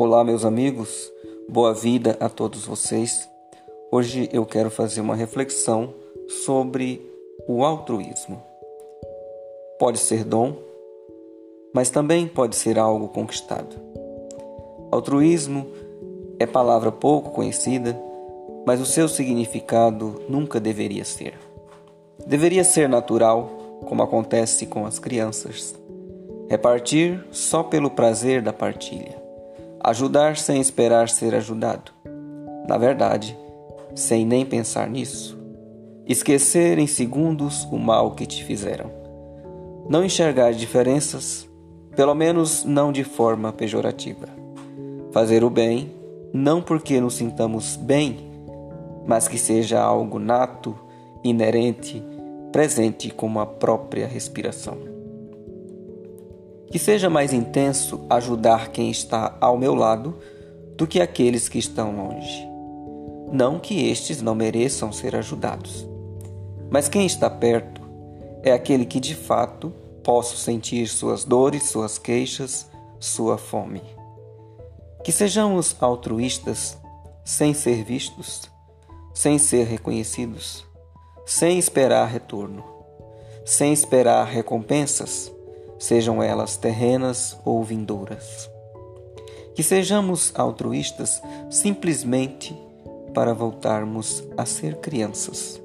Olá, meus amigos, boa vida a todos vocês. Hoje eu quero fazer uma reflexão sobre o altruísmo. Pode ser dom, mas também pode ser algo conquistado. Altruísmo é palavra pouco conhecida, mas o seu significado nunca deveria ser. Deveria ser natural, como acontece com as crianças. Repartir só pelo prazer da partilha Ajudar sem esperar ser ajudado. Na verdade, sem nem pensar nisso. Esquecer em segundos o mal que te fizeram. Não enxergar diferenças, pelo menos não de forma pejorativa. Fazer o bem, não porque nos sintamos bem, mas que seja algo nato, inerente, presente como a própria respiração. Que seja mais intenso ajudar quem está ao meu lado do que aqueles que estão longe. Não que estes não mereçam ser ajudados, mas quem está perto é aquele que de fato posso sentir suas dores, suas queixas, sua fome. Que sejamos altruístas sem ser vistos, sem ser reconhecidos, sem esperar retorno, sem esperar recompensas sejam elas terrenas ou vindouras. Que sejamos altruístas simplesmente para voltarmos a ser crianças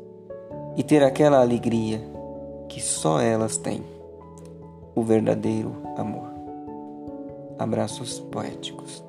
e ter aquela alegria que só elas têm o verdadeiro amor. Abraços poéticos.